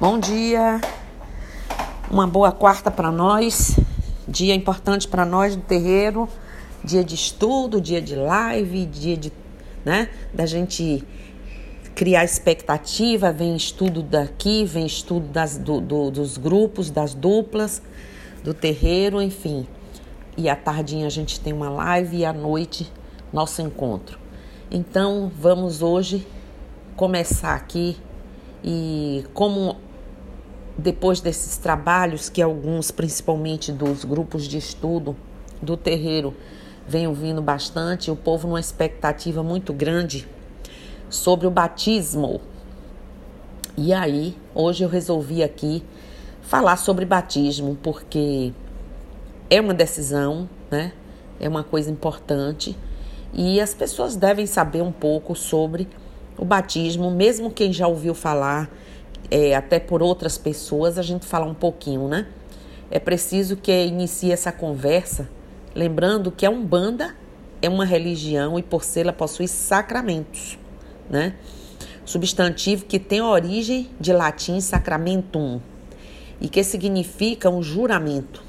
Bom dia, uma boa quarta para nós, dia importante para nós do terreiro, dia de estudo, dia de live, dia de, né, da gente criar expectativa, vem estudo daqui, vem estudo das, do, do, dos grupos, das duplas, do terreiro, enfim. E à tardinha a gente tem uma live e à noite nosso encontro. Então vamos hoje começar aqui e como depois desses trabalhos que alguns, principalmente dos grupos de estudo do terreiro, vem ouvindo bastante, o povo numa expectativa muito grande sobre o batismo. E aí, hoje eu resolvi aqui falar sobre batismo, porque é uma decisão, né? É uma coisa importante e as pessoas devem saber um pouco sobre o batismo, mesmo quem já ouviu falar é, até por outras pessoas, a gente fala um pouquinho, né? É preciso que inicie essa conversa, lembrando que a Umbanda é uma religião e por ser ela possui sacramentos, né? Substantivo que tem origem de latim sacramentum e que significa um juramento,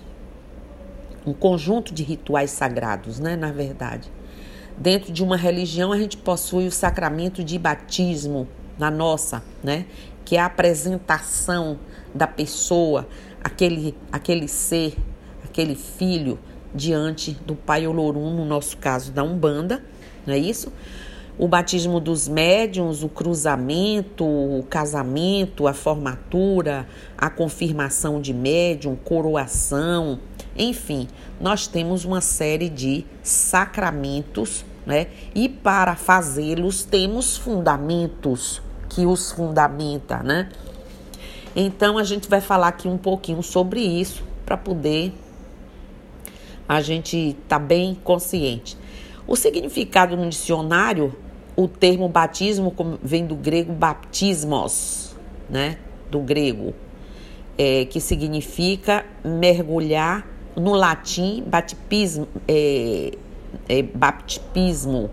um conjunto de rituais sagrados, né? Na verdade. Dentro de uma religião, a gente possui o sacramento de batismo, na nossa, né? que é a apresentação da pessoa, aquele, aquele ser, aquele filho diante do Pai Olorum, no nosso caso da Umbanda, não é isso? O batismo dos médiums, o cruzamento, o casamento, a formatura, a confirmação de médium, coroação, enfim, nós temos uma série de sacramentos, né? E para fazê-los temos fundamentos que os fundamenta, né? Então a gente vai falar aqui um pouquinho sobre isso para poder a gente tá bem consciente. O significado no dicionário, o termo batismo vem do grego baptismos, né? Do grego, é, que significa mergulhar no latim baptismo, é, é, baptismo.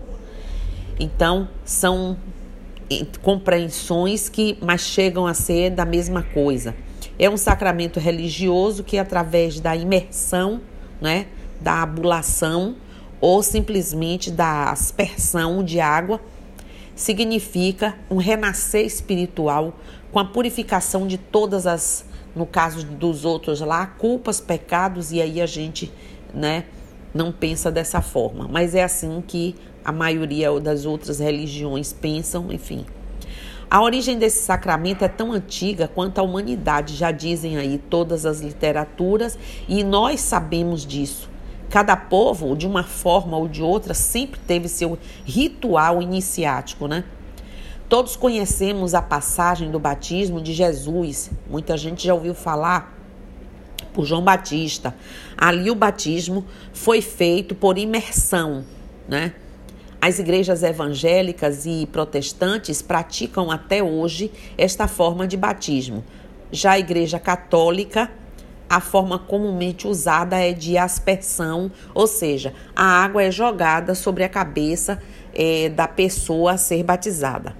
Então são compreensões que mas chegam a ser da mesma coisa. É um sacramento religioso que através da imersão, né, da abulação ou simplesmente da aspersão de água significa um renascer espiritual com a purificação de todas as, no caso dos outros lá, culpas, pecados e aí a gente, né, não pensa dessa forma, mas é assim que a maioria das outras religiões pensam, enfim. A origem desse sacramento é tão antiga quanto a humanidade, já dizem aí todas as literaturas, e nós sabemos disso. Cada povo, de uma forma ou de outra, sempre teve seu ritual iniciático, né? Todos conhecemos a passagem do batismo de Jesus. Muita gente já ouviu falar por João Batista. Ali o batismo foi feito por imersão, né? As igrejas evangélicas e protestantes praticam até hoje esta forma de batismo. Já a igreja católica, a forma comumente usada é de aspersão, ou seja, a água é jogada sobre a cabeça é, da pessoa a ser batizada.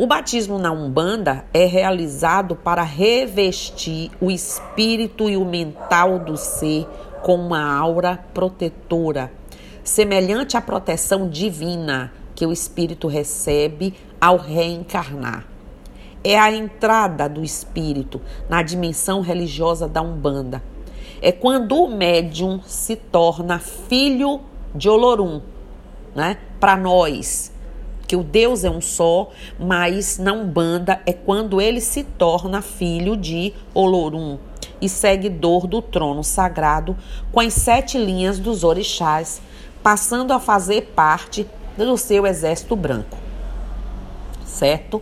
O batismo na Umbanda é realizado para revestir o espírito e o mental do ser com uma aura protetora semelhante à proteção divina que o espírito recebe ao reencarnar. É a entrada do espírito na dimensão religiosa da Umbanda. É quando o médium se torna filho de Olorum, né? Para nós, que o Deus é um só, mas na Umbanda é quando ele se torna filho de Olorum e seguidor do trono sagrado com as sete linhas dos orixás passando a fazer parte do seu exército branco. Certo?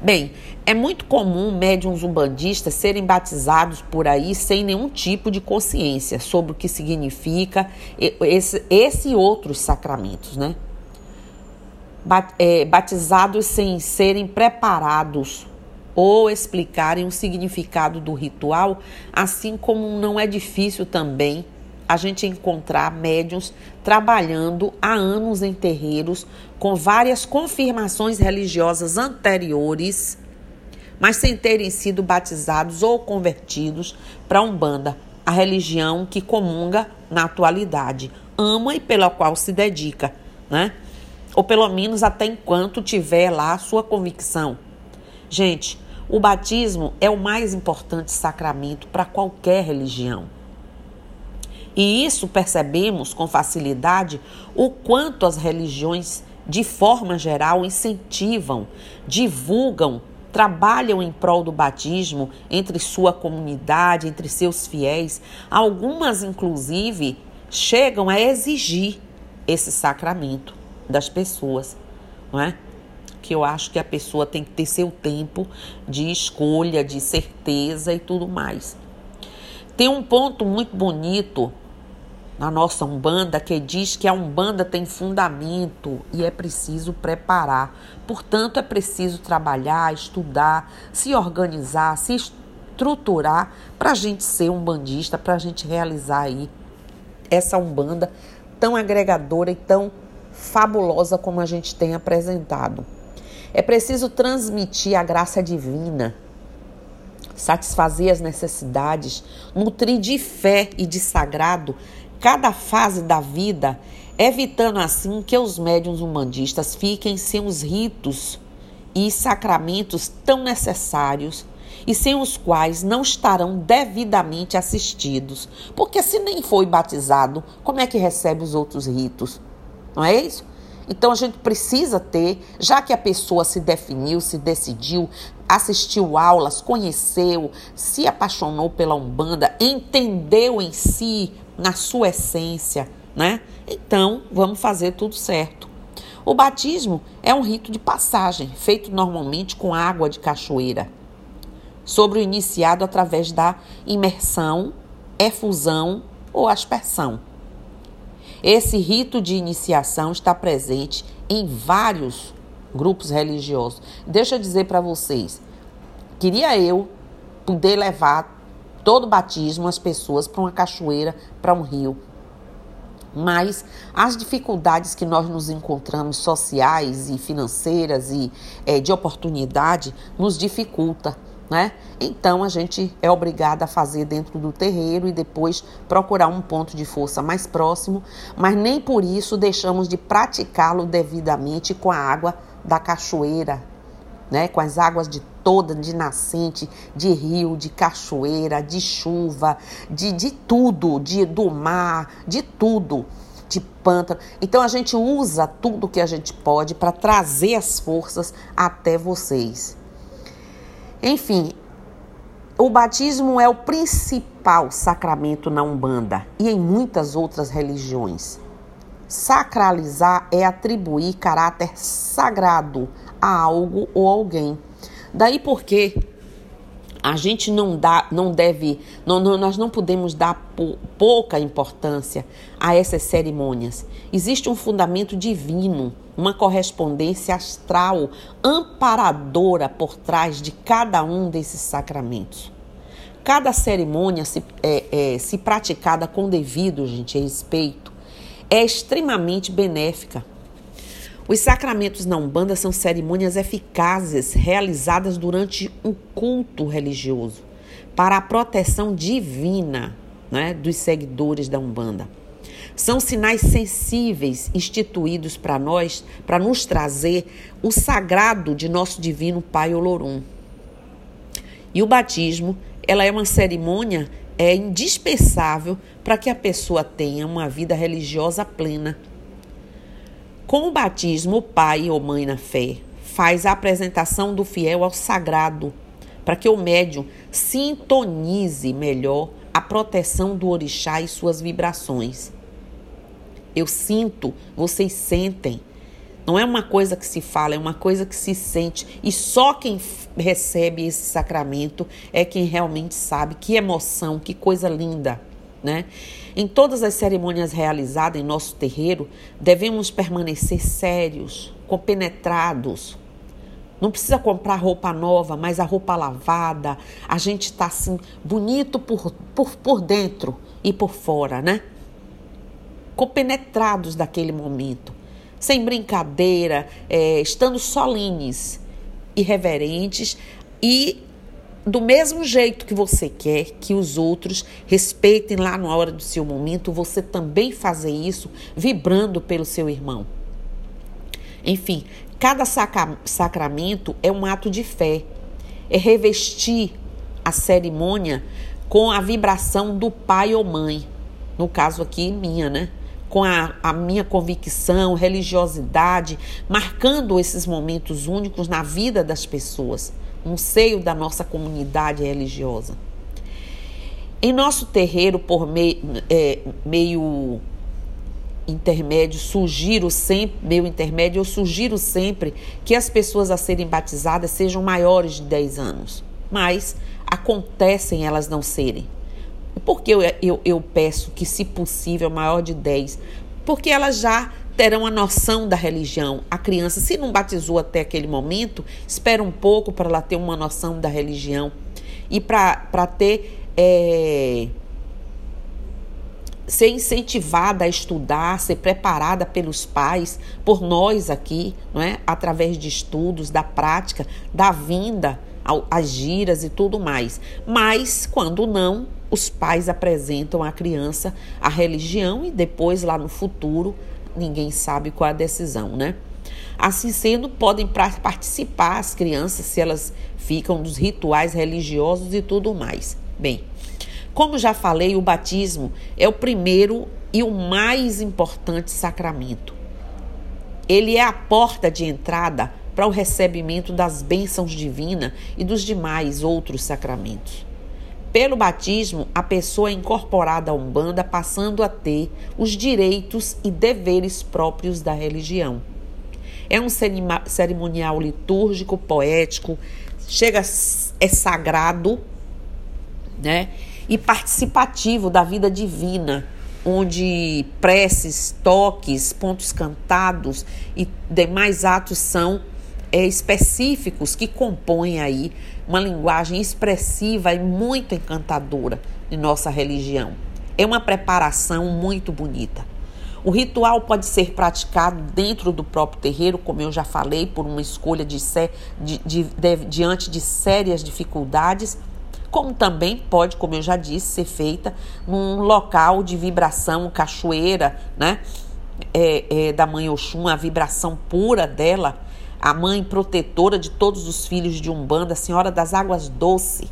Bem, é muito comum médiums umbandistas serem batizados por aí sem nenhum tipo de consciência sobre o que significa esse, esse e outros sacramentos, né? É, batizados sem serem preparados ou explicarem o significado do ritual, assim como não é difícil também a gente encontrar médiums trabalhando há anos em terreiros com várias confirmações religiosas anteriores mas sem terem sido batizados ou convertidos para Umbanda, a religião que comunga na atualidade, ama e pela qual se dedica, né? Ou pelo menos até enquanto tiver lá a sua convicção. Gente, o batismo é o mais importante sacramento para qualquer religião. E isso percebemos com facilidade o quanto as religiões, de forma geral, incentivam, divulgam, trabalham em prol do batismo entre sua comunidade, entre seus fiéis. Algumas, inclusive, chegam a exigir esse sacramento das pessoas, não é? Que eu acho que a pessoa tem que ter seu tempo de escolha, de certeza e tudo mais. Tem um ponto muito bonito na nossa Umbanda que diz que a Umbanda tem fundamento e é preciso preparar. Portanto, é preciso trabalhar, estudar, se organizar, se estruturar para a gente ser um bandista, para a gente realizar aí essa Umbanda tão agregadora e tão fabulosa como a gente tem apresentado. É preciso transmitir a graça divina, satisfazer as necessidades, nutrir de fé e de sagrado cada fase da vida, evitando assim que os médiuns humanistas fiquem sem os ritos e sacramentos tão necessários e sem os quais não estarão devidamente assistidos. Porque se nem foi batizado, como é que recebe os outros ritos? Não é isso? Então a gente precisa ter, já que a pessoa se definiu, se decidiu, assistiu aulas, conheceu, se apaixonou pela Umbanda, entendeu em si, na sua essência, né? Então vamos fazer tudo certo. O batismo é um rito de passagem, feito normalmente com água de cachoeira sobre o iniciado através da imersão, efusão ou aspersão. Esse rito de iniciação está presente em vários grupos religiosos. Deixa eu dizer para vocês, queria eu poder levar todo batismo as pessoas para uma cachoeira, para um rio. Mas as dificuldades que nós nos encontramos sociais e financeiras e é, de oportunidade nos dificulta né? Então a gente é obrigada a fazer dentro do terreiro e depois procurar um ponto de força mais próximo, mas nem por isso deixamos de praticá-lo devidamente com a água da cachoeira, né? Com as águas de toda, de nascente, de rio, de cachoeira, de chuva, de, de tudo, de do mar, de tudo de pântano. Então a gente usa tudo que a gente pode para trazer as forças até vocês. Enfim, o batismo é o principal sacramento na Umbanda e em muitas outras religiões. Sacralizar é atribuir caráter sagrado a algo ou alguém. Daí porque a gente não dá, não deve, não, não, nós não podemos dar pouca importância a essas cerimônias. Existe um fundamento divino, uma correspondência astral amparadora por trás de cada um desses sacramentos. Cada cerimônia, se, é, é, se praticada com devido, gente, respeito, é extremamente benéfica os sacramentos na Umbanda são cerimônias eficazes realizadas durante um culto religioso para a proteção divina né, dos seguidores da Umbanda. São sinais sensíveis instituídos para nós, para nos trazer o sagrado de nosso divino Pai Olorum. E o batismo, ela é uma cerimônia é indispensável para que a pessoa tenha uma vida religiosa plena com o batismo, o pai ou mãe na fé faz a apresentação do fiel ao sagrado, para que o médium sintonize melhor a proteção do orixá e suas vibrações. Eu sinto, vocês sentem. Não é uma coisa que se fala, é uma coisa que se sente. E só quem recebe esse sacramento é quem realmente sabe que emoção, que coisa linda né? Em todas as cerimônias realizadas em nosso terreiro, devemos permanecer sérios, compenetrados. Não precisa comprar roupa nova, mas a roupa lavada. A gente está assim, bonito por, por, por dentro e por fora, né? Compenetrados daquele momento. Sem brincadeira, é, estando solenes e reverentes E do mesmo jeito que você quer que os outros respeitem lá na hora do seu momento, você também fazer isso vibrando pelo seu irmão. Enfim, cada sacramento é um ato de fé, é revestir a cerimônia com a vibração do pai ou mãe, no caso aqui minha, né? Com a, a minha convicção, religiosidade, marcando esses momentos únicos na vida das pessoas no seio da nossa comunidade religiosa. Em nosso terreiro, por meio, é, meio intermédio, sugiro sempre, meio intermédio, eu sugiro sempre que as pessoas a serem batizadas sejam maiores de 10 anos. Mas acontecem elas não serem. Por que eu, eu, eu peço que, se possível, maior de 10? Porque elas já terão a noção da religião. A criança, se não batizou até aquele momento, espera um pouco para ela ter uma noção da religião e para ter. É, ser incentivada a estudar, ser preparada pelos pais, por nós aqui, não é? através de estudos, da prática, da vinda, as giras e tudo mais. Mas, quando não, os pais apresentam à criança a religião e depois, lá no futuro, ninguém sabe qual é a decisão, né? Assim sendo, podem participar as crianças se elas ficam dos rituais religiosos e tudo mais. Bem, como já falei, o batismo é o primeiro e o mais importante sacramento. Ele é a porta de entrada para o recebimento das bênçãos divinas e dos demais outros sacramentos. Pelo batismo, a pessoa é incorporada à Umbanda, passando a ter os direitos e deveres próprios da religião. É um cerimonial litúrgico, poético, chega é sagrado, né? E participativo da vida divina, onde preces, toques, pontos cantados e demais atos são é, específicos que compõem aí uma linguagem expressiva e muito encantadora de nossa religião. É uma preparação muito bonita. O ritual pode ser praticado dentro do próprio terreiro, como eu já falei, por uma escolha de, de, de, diante de sérias dificuldades, como também pode, como eu já disse, ser feita num local de vibração, cachoeira, né? É, é, da mãe Oxum, a vibração pura dela a mãe protetora de todos os filhos de Umbanda, a Senhora das Águas Doce.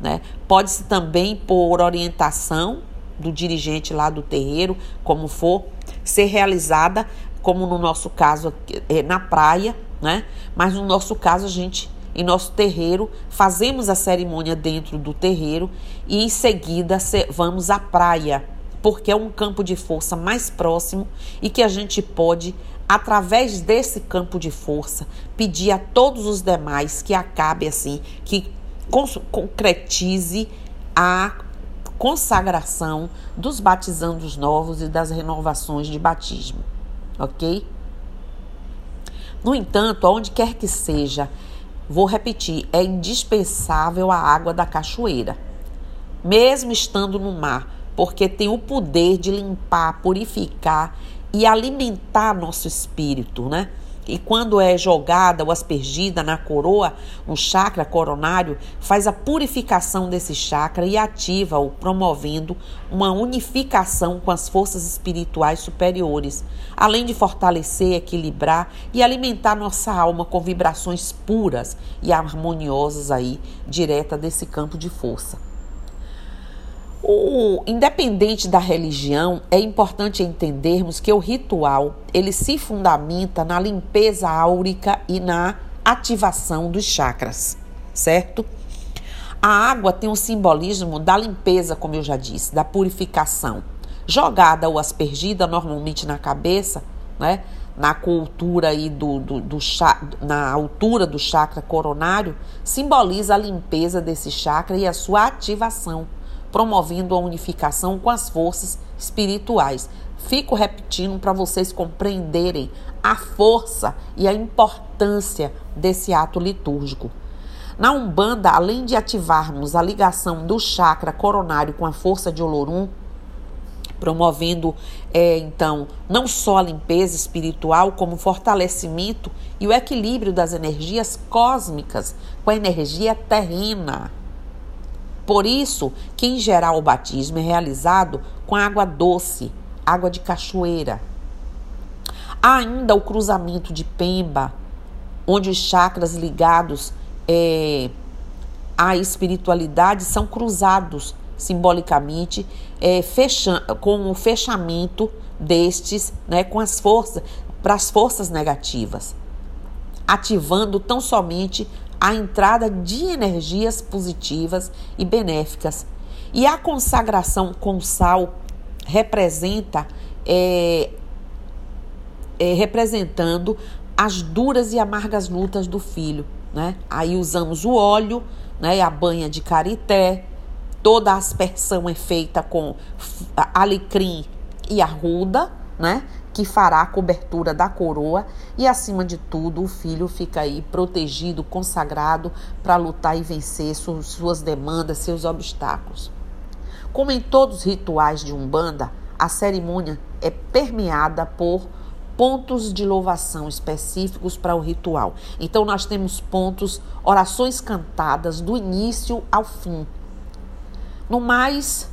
Né? Pode-se também, por orientação do dirigente lá do terreiro, como for, ser realizada, como no nosso caso, é, na praia, né? mas no nosso caso, a gente, em nosso terreiro, fazemos a cerimônia dentro do terreiro e em seguida vamos à praia, porque é um campo de força mais próximo e que a gente pode através desse campo de força, pedir a todos os demais que acabe assim, que concretize a consagração dos batizandos novos e das renovações de batismo, ok? No entanto, aonde quer que seja, vou repetir, é indispensável a água da cachoeira, mesmo estando no mar, porque tem o poder de limpar, purificar e alimentar nosso espírito, né? E quando é jogada ou aspergida na coroa, no chakra coronário, faz a purificação desse chakra e ativa-o, promovendo uma unificação com as forças espirituais superiores, além de fortalecer, equilibrar e alimentar nossa alma com vibrações puras e harmoniosas aí, direta desse campo de força. O, independente da religião, é importante entendermos que o ritual ele se fundamenta na limpeza áurica e na ativação dos chakras, certo? A água tem um simbolismo da limpeza, como eu já disse, da purificação. Jogada ou aspergida normalmente na cabeça, né? na cultura aí do, do, do na altura do chakra coronário, simboliza a limpeza desse chakra e a sua ativação promovendo a unificação com as forças espirituais. Fico repetindo para vocês compreenderem a força e a importância desse ato litúrgico. Na Umbanda, além de ativarmos a ligação do chakra coronário com a força de Olorum, promovendo é, então não só a limpeza espiritual, como o fortalecimento e o equilíbrio das energias cósmicas com a energia terrena. Por isso que, em geral, o batismo é realizado com água doce, água de cachoeira. Há ainda o cruzamento de Pemba, onde os chakras ligados é, à espiritualidade são cruzados simbolicamente é, com o fechamento destes né, com as forças para as forças negativas, ativando tão somente a entrada de energias positivas e benéficas. E a consagração com sal representa é, é, representando as duras e amargas lutas do filho. Né? Aí usamos o óleo, né, a banha de carité, toda a aspersão é feita com alecrim e arruda, né? Que fará a cobertura da coroa e, acima de tudo, o filho fica aí protegido, consagrado para lutar e vencer suas demandas, seus obstáculos. Como em todos os rituais de Umbanda, a cerimônia é permeada por pontos de louvação específicos para o ritual. Então, nós temos pontos, orações cantadas do início ao fim. No mais,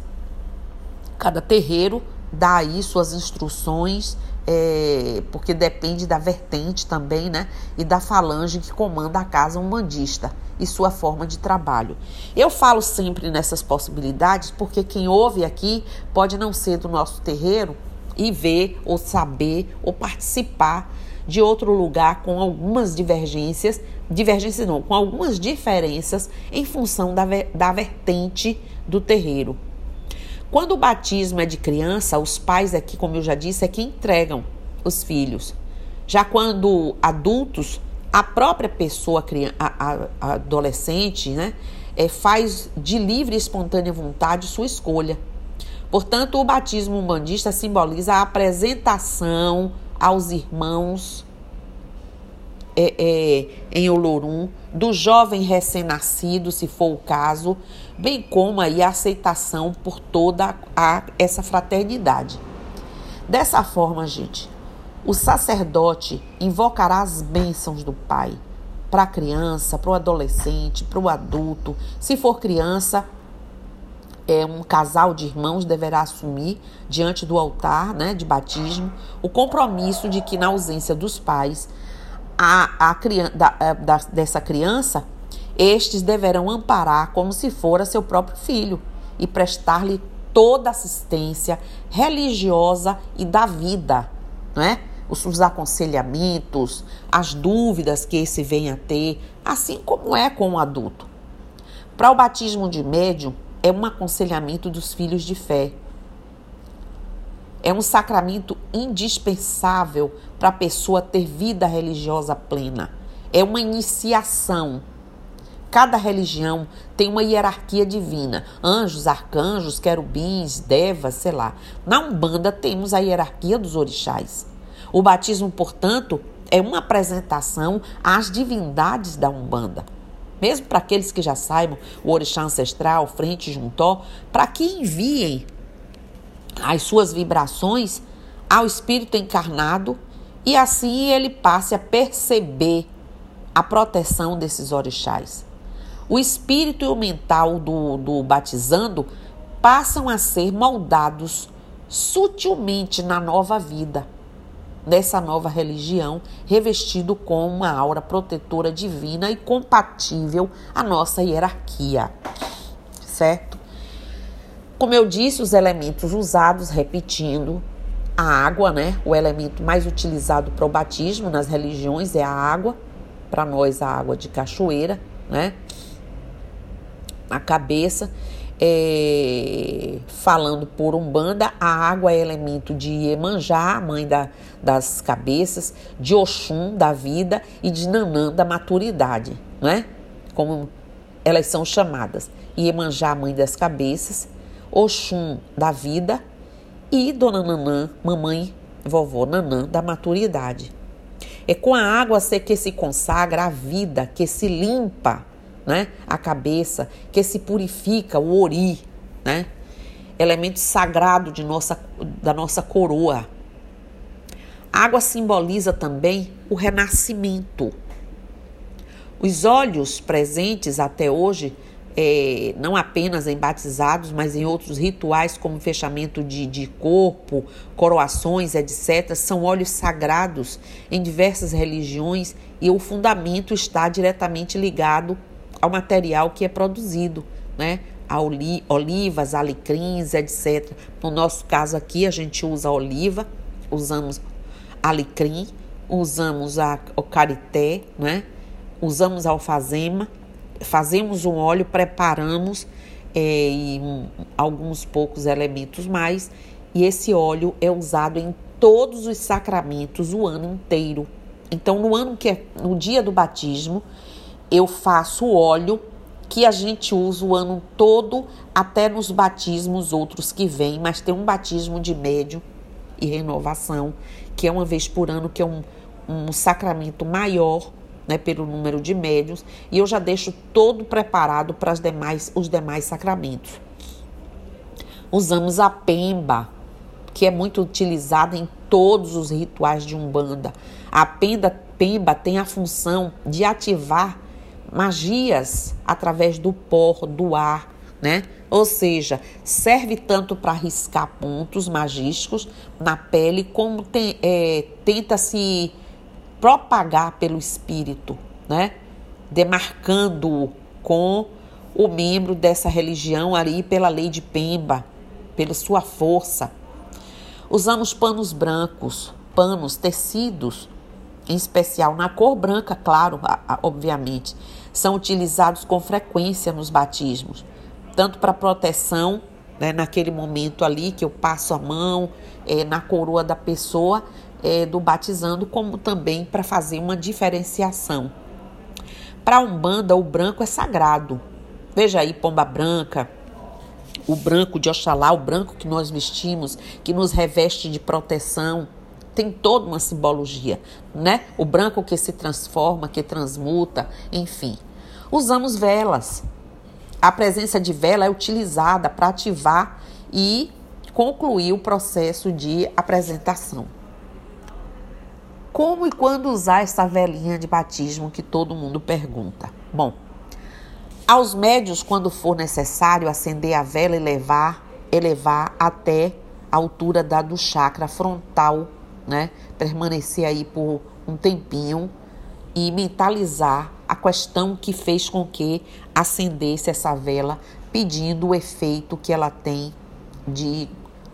cada terreiro dá aí suas instruções, é, porque depende da vertente também, né? E da falange que comanda a casa umbandista e sua forma de trabalho. Eu falo sempre nessas possibilidades porque quem ouve aqui pode não ser do nosso terreiro e ver ou saber ou participar de outro lugar com algumas divergências, divergências não, com algumas diferenças em função da, da vertente do terreiro. Quando o batismo é de criança, os pais aqui, como eu já disse, é que entregam os filhos. Já quando adultos, a própria pessoa, a, a, adolescente, né, é, faz de livre e espontânea vontade sua escolha. Portanto, o batismo umbandista simboliza a apresentação aos irmãos é, é, em Olorum do jovem recém-nascido, se for o caso, bem como aí a aceitação por toda a, essa fraternidade. Dessa forma, gente, o sacerdote invocará as bênçãos do Pai para a criança, para o adolescente, para o adulto. Se for criança, é, um casal de irmãos deverá assumir diante do altar né, de batismo o compromisso de que, na ausência dos pais, a, a criança, da, é, da, dessa criança, estes deverão amparar como se fora seu próprio filho e prestar-lhe toda assistência religiosa e da vida, não é? Os, os aconselhamentos, as dúvidas que esse venha a ter, assim como é com o adulto. Para o batismo de médium, é um aconselhamento dos filhos de fé. É um sacramento indispensável para a pessoa ter vida religiosa plena. É uma iniciação. Cada religião tem uma hierarquia divina: anjos, arcanjos, querubins, devas, sei lá. Na Umbanda temos a hierarquia dos orixás. O batismo, portanto, é uma apresentação às divindades da Umbanda mesmo para aqueles que já saibam o orixá ancestral, frente juntó, para que enviem as suas vibrações ao espírito encarnado e assim ele passe a perceber a proteção desses orixás. O espírito e o mental do, do batizando passam a ser moldados sutilmente na nova vida dessa nova religião, revestido com uma aura protetora divina e compatível à nossa hierarquia. Certo? Como eu disse, os elementos usados, repetindo, a água, né? O elemento mais utilizado para o batismo nas religiões é a água. Para nós, a água de cachoeira, né? A cabeça é, falando por Umbanda, a água é elemento de Iemanjá, mãe da, das cabeças, de Oxum, da vida, e de Nanã, da maturidade, né? Como elas são chamadas. Iemanjá, mãe das cabeças, Oxum, da vida, e Dona Nanã, mamãe, vovó Nanã, da maturidade. É com a água que se consagra a vida, que se limpa né? A cabeça, que se purifica, o ori, né? elemento sagrado de nossa, da nossa coroa. A água simboliza também o renascimento. Os olhos presentes até hoje, é, não apenas em batizados, mas em outros rituais, como fechamento de, de corpo, coroações, etc., são olhos sagrados em diversas religiões e o fundamento está diretamente ligado ao material que é produzido, né? A oli olivas, alecrins, etc. No nosso caso aqui, a gente usa oliva, usamos alecrim, usamos a, o carité, né? usamos alfazema, fazemos um óleo, preparamos é, e um, alguns poucos elementos mais, e esse óleo é usado em todos os sacramentos o ano inteiro. Então, no ano que é no dia do batismo, eu faço óleo que a gente usa o ano todo, até nos batismos outros que vêm, mas tem um batismo de médio e renovação, que é uma vez por ano, que é um, um sacramento maior, né, pelo número de médios, e eu já deixo todo preparado para as demais, os demais sacramentos. Usamos a pemba, que é muito utilizada em todos os rituais de Umbanda. A pemba, pemba tem a função de ativar magias através do pó, do ar, né? Ou seja, serve tanto para riscar pontos magísticos na pele, como tem, é, tenta se propagar pelo espírito, né? Demarcando com o membro dessa religião ali pela lei de Pemba, pela sua força. Usamos panos brancos, panos, tecidos, em especial na cor branca, claro, obviamente, são utilizados com frequência nos batismos, tanto para proteção, né, naquele momento ali que eu passo a mão é, na coroa da pessoa é, do batizando, como também para fazer uma diferenciação. Para a Umbanda, o branco é sagrado. Veja aí, pomba branca, o branco de Oxalá, o branco que nós vestimos, que nos reveste de proteção, tem toda uma simbologia, né? O branco que se transforma, que transmuta, enfim. Usamos velas. A presença de vela é utilizada para ativar e concluir o processo de apresentação. Como e quando usar essa velinha de batismo que todo mundo pergunta? Bom, aos médios, quando for necessário, acender a vela e levar, elevar até a altura da do chakra frontal né? Permanecer aí por um tempinho e mentalizar a questão que fez com que acendesse essa vela, pedindo o efeito que ela tem de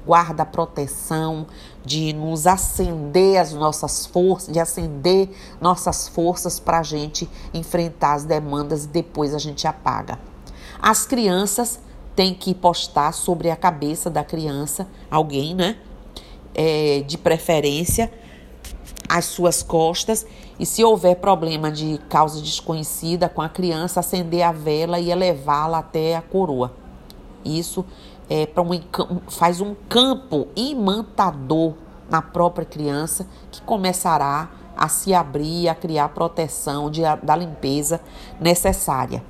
guarda proteção, de nos acender as nossas forças, de acender nossas forças para a gente enfrentar as demandas e depois a gente apaga. As crianças têm que postar sobre a cabeça da criança, alguém, né? É, de preferência as suas costas e se houver problema de causa desconhecida com a criança, acender a vela e elevá-la até a coroa. Isso é para um, faz um campo imantador na própria criança que começará a se abrir, a criar proteção de, da limpeza necessária.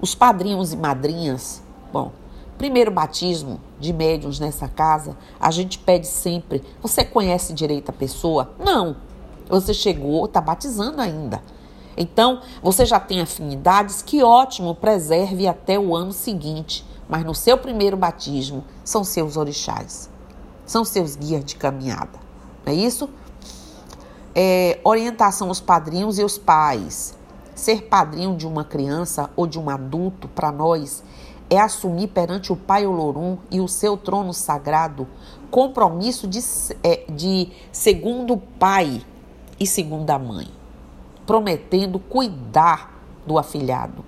Os padrinhos e madrinhas, bom, primeiro batismo de médiums nessa casa, a gente pede sempre: você conhece direito a pessoa? Não. Você chegou, está batizando ainda. Então, você já tem afinidades, que ótimo, preserve até o ano seguinte. Mas no seu primeiro batismo, são seus orixás, são seus guias de caminhada. Não é isso? É, orientação aos padrinhos e aos pais. Ser padrinho de uma criança ou de um adulto, para nós, é assumir perante o Pai Olorum e o seu trono sagrado compromisso de, é, de segundo pai e segunda mãe, prometendo cuidar do afilhado,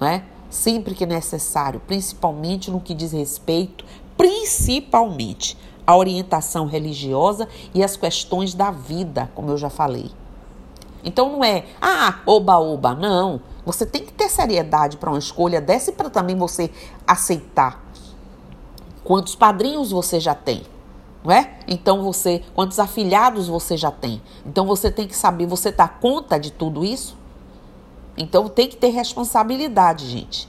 né? sempre que necessário, principalmente no que diz respeito, principalmente à orientação religiosa e às questões da vida, como eu já falei. Então não é, ah, oba-oba, não. Você tem que ter seriedade para uma escolha dessa e para também você aceitar. Quantos padrinhos você já tem? Não é? Então você, quantos afilhados você já tem? Então você tem que saber, você dá conta de tudo isso? Então tem que ter responsabilidade, gente.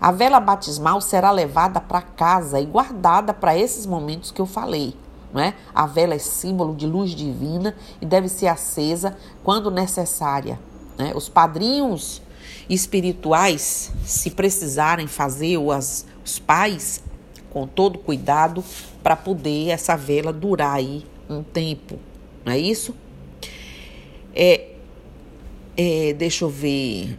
A vela batismal será levada para casa e guardada para esses momentos que eu falei. Né? A vela é símbolo de luz divina e deve ser acesa quando necessária. Né? Os padrinhos espirituais, se precisarem fazer, ou as, os pais, com todo cuidado, para poder essa vela durar aí um tempo. Não é isso? É, é, deixa eu ver.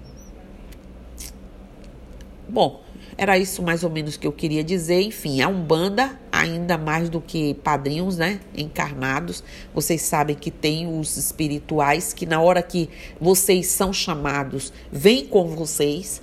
Bom, era isso mais ou menos que eu queria dizer. Enfim, a Umbanda, ainda mais do que padrinhos, né? Encarnados, vocês sabem que tem os espirituais que, na hora que vocês são chamados, vêm com vocês.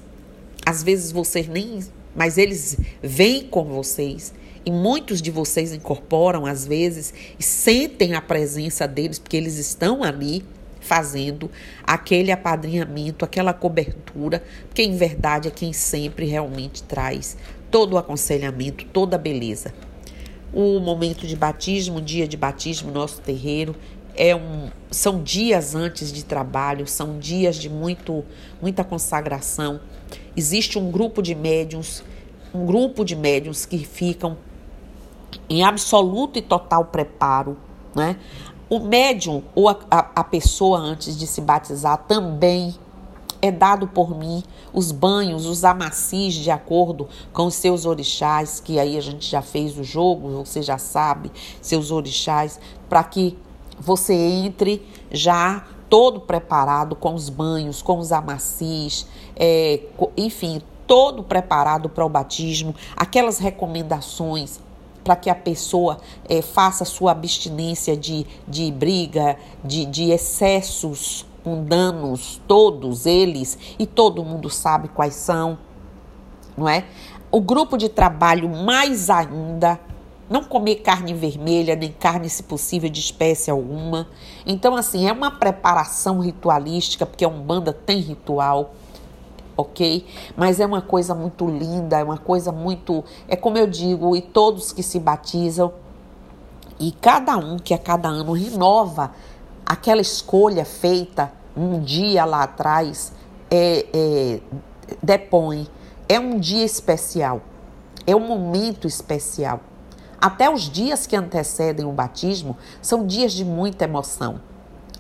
Às vezes vocês nem. Mas eles vêm com vocês. E muitos de vocês incorporam, às vezes, e sentem a presença deles, porque eles estão ali fazendo aquele apadrinhamento, aquela cobertura, porque em verdade é quem sempre realmente traz todo o aconselhamento, toda a beleza. O momento de batismo, dia de batismo, nosso terreiro, é um, são dias antes de trabalho, são dias de muito, muita consagração. Existe um grupo de médiums, um grupo de médiums que ficam em absoluto e total preparo, né? O médium ou a, a, a pessoa antes de se batizar também é dado por mim os banhos, os amacis de acordo com os seus orixás, que aí a gente já fez o jogo, você já sabe, seus orixás, para que você entre já todo preparado com os banhos, com os amacis, é, enfim, todo preparado para o batismo, aquelas recomendações para que a pessoa é, faça sua abstinência de, de briga, de, de excessos mundanos, todos eles, e todo mundo sabe quais são, não é? O grupo de trabalho, mais ainda, não comer carne vermelha, nem carne, se possível, de espécie alguma. Então, assim, é uma preparação ritualística, porque a Umbanda tem ritual ok? Mas é uma coisa muito linda, é uma coisa muito. É como eu digo, e todos que se batizam, e cada um que a cada ano renova aquela escolha feita um dia lá atrás, é, é, depõe. É um dia especial, é um momento especial. Até os dias que antecedem o batismo são dias de muita emoção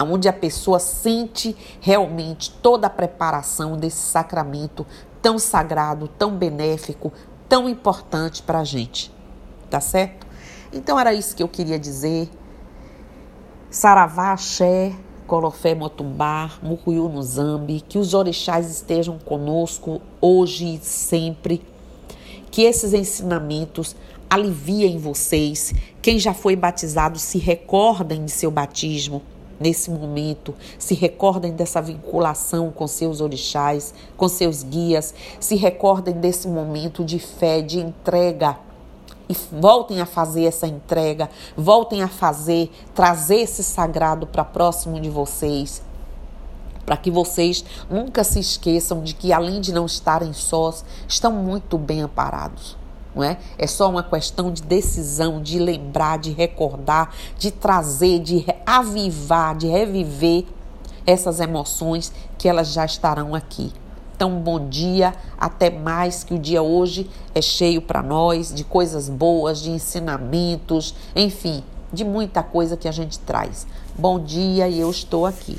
onde a pessoa sente realmente toda a preparação desse sacramento tão sagrado, tão benéfico, tão importante para a gente. Tá certo? Então era isso que eu queria dizer. Saravá, Axé, Colofé Motumbá, Mucuyu no Zambi, que os orixás estejam conosco hoje e sempre. Que esses ensinamentos aliviem vocês. Quem já foi batizado, se recordem de seu batismo nesse momento, se recordem dessa vinculação com seus orixás, com seus guias, se recordem desse momento de fé, de entrega e voltem a fazer essa entrega, voltem a fazer, trazer esse sagrado para próximo de vocês, para que vocês nunca se esqueçam de que além de não estarem sós, estão muito bem amparados não é? É só uma questão de decisão, de lembrar, de recordar, de trazer, de avivar, de reviver essas emoções que elas já estarão aqui. Então, bom dia, até mais que o dia hoje é cheio para nós de coisas boas, de ensinamentos, enfim, de muita coisa que a gente traz. Bom dia e eu estou aqui.